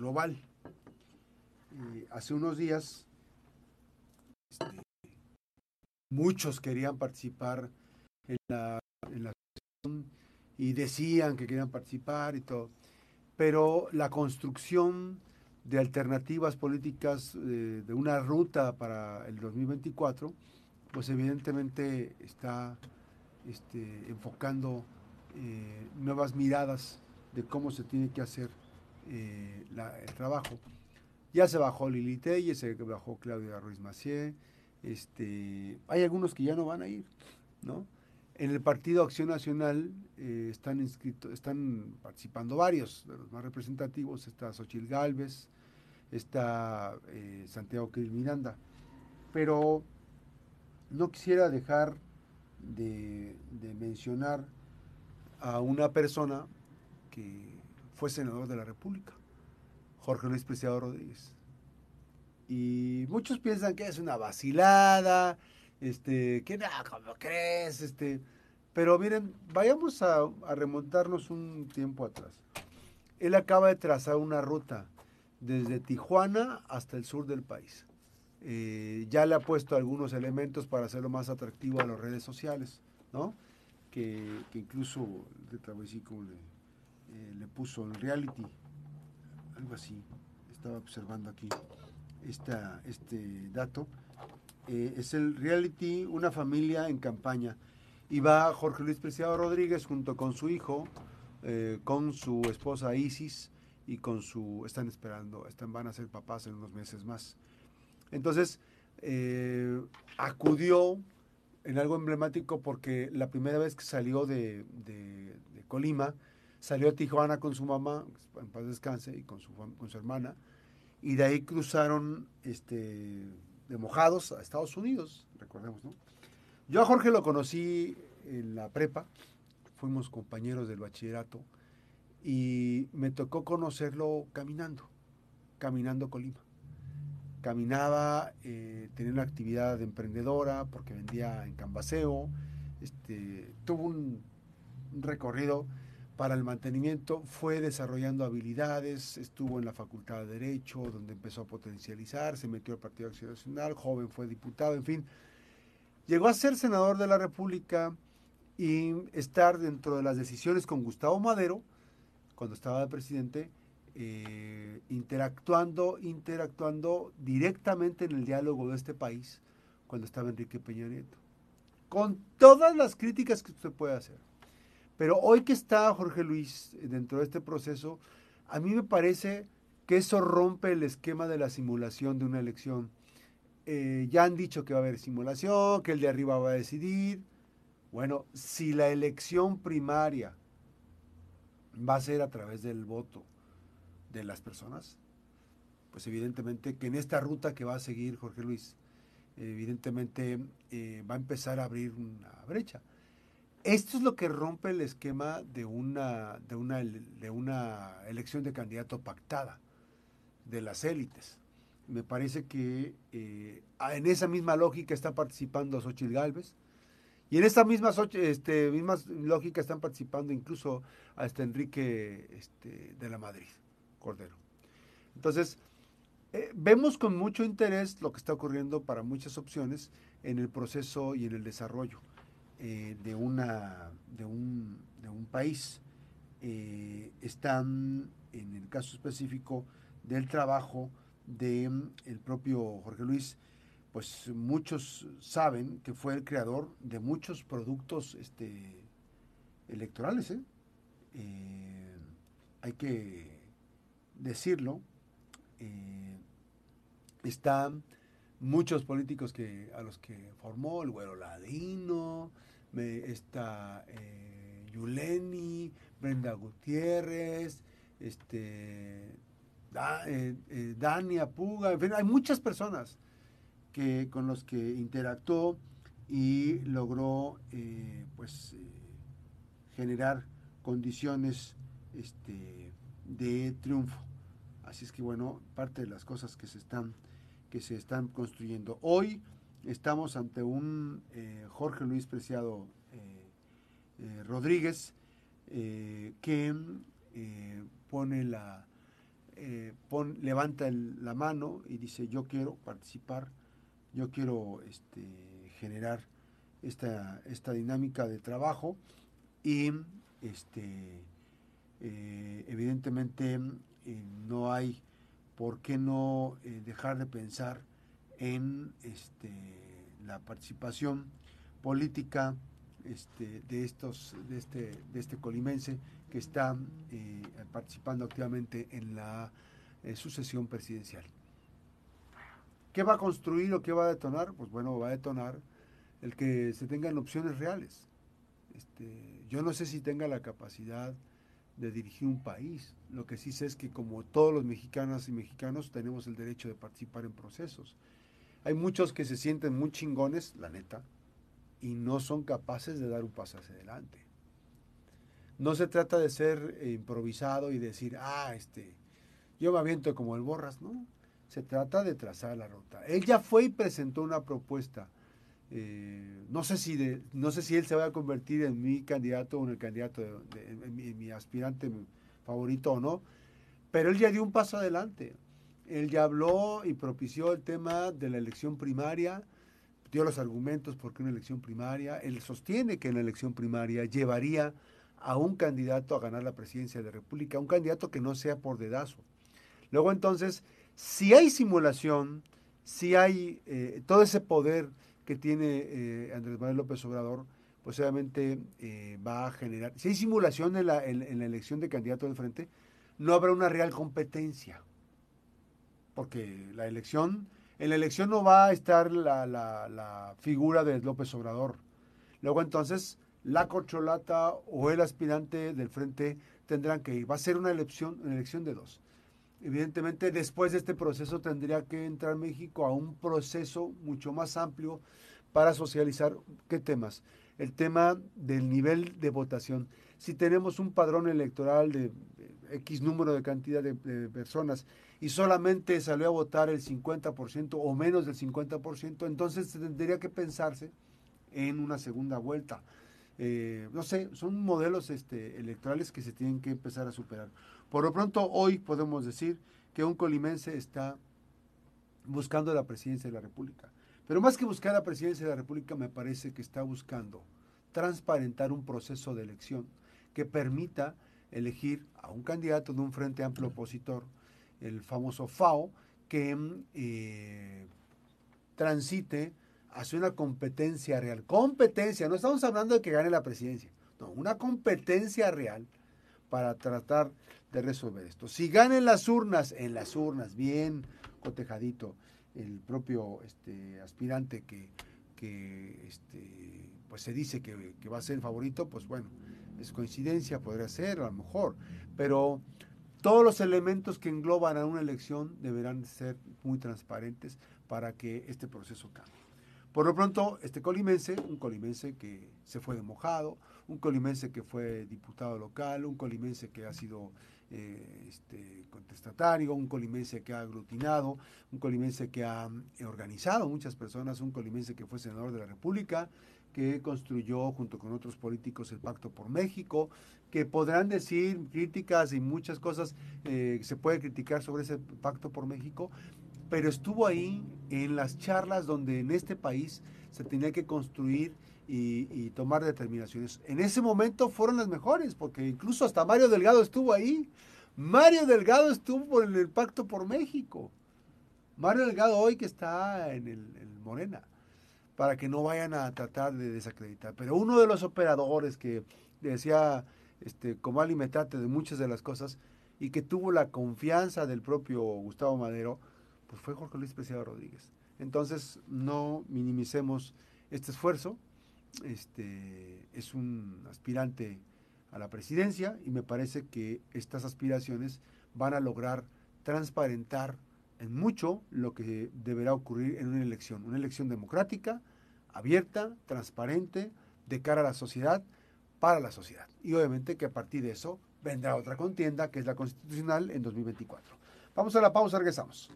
global. hace unos días este, muchos querían participar en la, en y decían que querían participar y todo, pero la construcción de alternativas políticas eh, de una ruta para el 2024, pues evidentemente está este, enfocando eh, nuevas miradas de cómo se tiene que hacer eh, el trabajo. Ya se bajó Lili Telle, se bajó Claudia Ruiz Macié, este, hay algunos que ya no van a ir, ¿no? En el Partido Acción Nacional eh, están inscritos, están participando varios, de los más representativos, está Xochil Gálvez, está eh, Santiago Cris Miranda, pero no quisiera dejar de, de mencionar a una persona que fue senador de la República, Jorge Luis Preciado Rodríguez. Y muchos piensan que es una vacilada, este, que nada, ¿cómo crees? Este, pero miren, vayamos a, remontarnos un tiempo atrás. Él acaba de trazar una ruta desde Tijuana hasta el sur del país. Eh, ya le ha puesto algunos elementos para hacerlo más atractivo a las redes sociales, ¿no? Que, incluso, le, eh, le puso el reality, algo así, estaba observando aquí esta, este dato. Eh, es el reality Una familia en campaña. Y va Jorge Luis Preciado Rodríguez junto con su hijo, eh, con su esposa Isis y con su... Están esperando, están, van a ser papás en unos meses más. Entonces, acudió en algo emblemático porque la primera vez que salió de, Colima, salió a Tijuana con su mamá, en paz descanse, y con su, con su hermana, y de ahí cruzaron este, de mojados a Estados Unidos, recordemos, ¿no? Yo a Jorge lo conocí en la prepa, fuimos compañeros del bachillerato y me tocó conocerlo caminando, caminando Colima. Caminaba, eh, tenía una actividad emprendedora porque vendía en Cambaseo, este, tuvo un recorrido para el mantenimiento, fue desarrollando habilidades, estuvo en la Facultad de Derecho, donde empezó a potencializar, se metió al Partido Acción Nacional, joven fue diputado, en fin. Llegó a ser senador de la República y estar dentro de las decisiones con Gustavo Madero, cuando estaba de presidente, eh, interactuando, interactuando directamente en el diálogo de este país, cuando estaba Enrique Peña Nieto. Con todas las críticas que usted puede hacer pero hoy que está Jorge Luis dentro de este proceso, a mí me parece que eso rompe el esquema de la simulación de una elección. Eh, ya han dicho que va a haber simulación, que el de arriba va a decidir. Bueno, si la elección primaria va a ser a través del voto de las personas, pues evidentemente que en esta ruta que va a seguir Jorge Luis, evidentemente eh, va a empezar a abrir una brecha. Esto es lo que rompe el esquema de una, de una, de una elección de candidato pactada de las élites. Me parece que eh, en esa misma lógica está participando Xochitl Galvez y en esa misma, este, misma lógica están participando incluso hasta Enrique este, de la Madrid, Cordero. Entonces, eh, vemos con mucho interés lo que está ocurriendo para muchas opciones en el proceso y en el desarrollo. Eh, de, una, de, un, de un país. Eh, están, en el caso específico del trabajo del el propio Jorge Luis, pues muchos saben que fue el creador de muchos productos este, electorales. ¿eh? hay que decirlo. están muchos políticos que, a los que formó, el Güero Ladino, está eh, Yuleni, Brenda Gutiérrez, este, eh, eh, Dania Puga, en fin, hay muchas personas que, con los que interactuó y logró pues generar condiciones este, de triunfo. Así es que bueno, parte de las cosas que se están, que se están construyendo. Hoy estamos ante un eh, Jorge Luis Preciado eh, eh, Rodríguez que pone la, levanta la mano y dice yo quiero participar, yo quiero este, generar esta, esta dinámica de trabajo y este, evidentemente no hay por qué no dejar de pensar en este, la participación política este, de, estos, de, este, de este colimense que está eh, participando activamente en la eh, sucesión presidencial. ¿Qué va a construir o qué va a detonar? Pues bueno, va a detonar el que se tengan opciones reales. Este, yo no sé si tenga la capacidad de dirigir un país. Lo que sí sé es que como todos los mexicanas y mexicanos tenemos el derecho de participar en procesos. Hay muchos que se sienten muy chingones, la neta, y no son capaces de dar un paso hacia adelante. No se trata de ser improvisado y decir, ah, este, yo me aviento como el borras, ¿no? Se trata de trazar la ruta. Él ya fue y presentó una propuesta. Eh, no, sé si no sé si él se va a convertir en mi candidato o en el candidato, de, en mi aspirante favorito o no, pero él ya dio un paso adelante. Él ya habló y propició el tema de la elección primaria, dio los argumentos por qué una elección primaria. Él sostiene que en la elección primaria llevaría a un candidato a ganar la presidencia de la República, un candidato que no sea por dedazo. Luego entonces, si hay simulación, si hay eh, todo ese poder que tiene eh, Andrés Manuel López Obrador, pues obviamente eh, va a generar, si hay simulación en la, en la elección de candidato del frente, no habrá una real competencia, porque la elección en la elección no va a estar la, figura de López Obrador. Luego entonces la corcholata o el aspirante del frente tendrán que ir. Va a ser una elección, una elección de dos. Evidentemente, después de este proceso tendría que entrar México a un proceso mucho más amplio para socializar qué temas. El tema del nivel de votación. Si tenemos un padrón electoral de X número de cantidad de, personas y solamente salió a votar el 50% o menos del 50%, entonces tendría que pensarse en una segunda vuelta. Eh, no sé, son modelos este, electorales que se tienen que empezar a superar. Por lo pronto, hoy podemos decir que un colimense está buscando la presidencia de la República. Pero más que buscar la presidencia de la República, me parece que está buscando transparentar un proceso de elección que permita elegir a un candidato de un frente amplio opositor, el famoso FAO, que eh, transite hacia una competencia real. Competencia, no estamos hablando de que gane la presidencia, no, una competencia real para tratar de resolver esto. Si ganen las urnas, en las urnas, bien cotejadito, el propio este, aspirante que, que este, pues se dice que, que va a ser el favorito, pues bueno, es coincidencia, podría ser, a lo mejor, pero todos los elementos que engloban a una elección deberán ser muy transparentes para que este proceso cambie. Por lo pronto, este colimense, un colimense que se fue de mojado, un colimense que fue diputado local, un colimense que ha sido eh, este, contestatario, un colimense que ha aglutinado, un colimense que ha eh, organizado muchas personas, un colimense que fue senador de la República, que construyó junto con otros políticos el Pacto por México, que podrán decir críticas y muchas cosas eh, se puede criticar sobre ese Pacto por México, pero estuvo ahí en las charlas donde en este país se tenía que construir y, tomar determinaciones. En ese momento fueron las mejores, porque incluso hasta Mario Delgado estuvo ahí. Mario Delgado estuvo en el Pacto por México. Mario Delgado hoy que está en el en Morena para que no vayan a tratar de desacreditar. Pero uno de los operadores que decía este, como alimentate de muchas de las cosas y que tuvo la confianza del propio Gustavo Madero, pues fue Jorge Luis Preciado Rodríguez. Entonces, no minimicemos este esfuerzo. Este, es un aspirante a la presidencia y me parece que estas aspiraciones van a lograr transparentar en mucho lo que deberá ocurrir en una elección, una elección democrática, abierta, transparente, de cara a la sociedad, para la sociedad. Y obviamente que a partir de eso vendrá otra contienda, que es la constitucional en 2024. Vamos a la pausa, regresamos.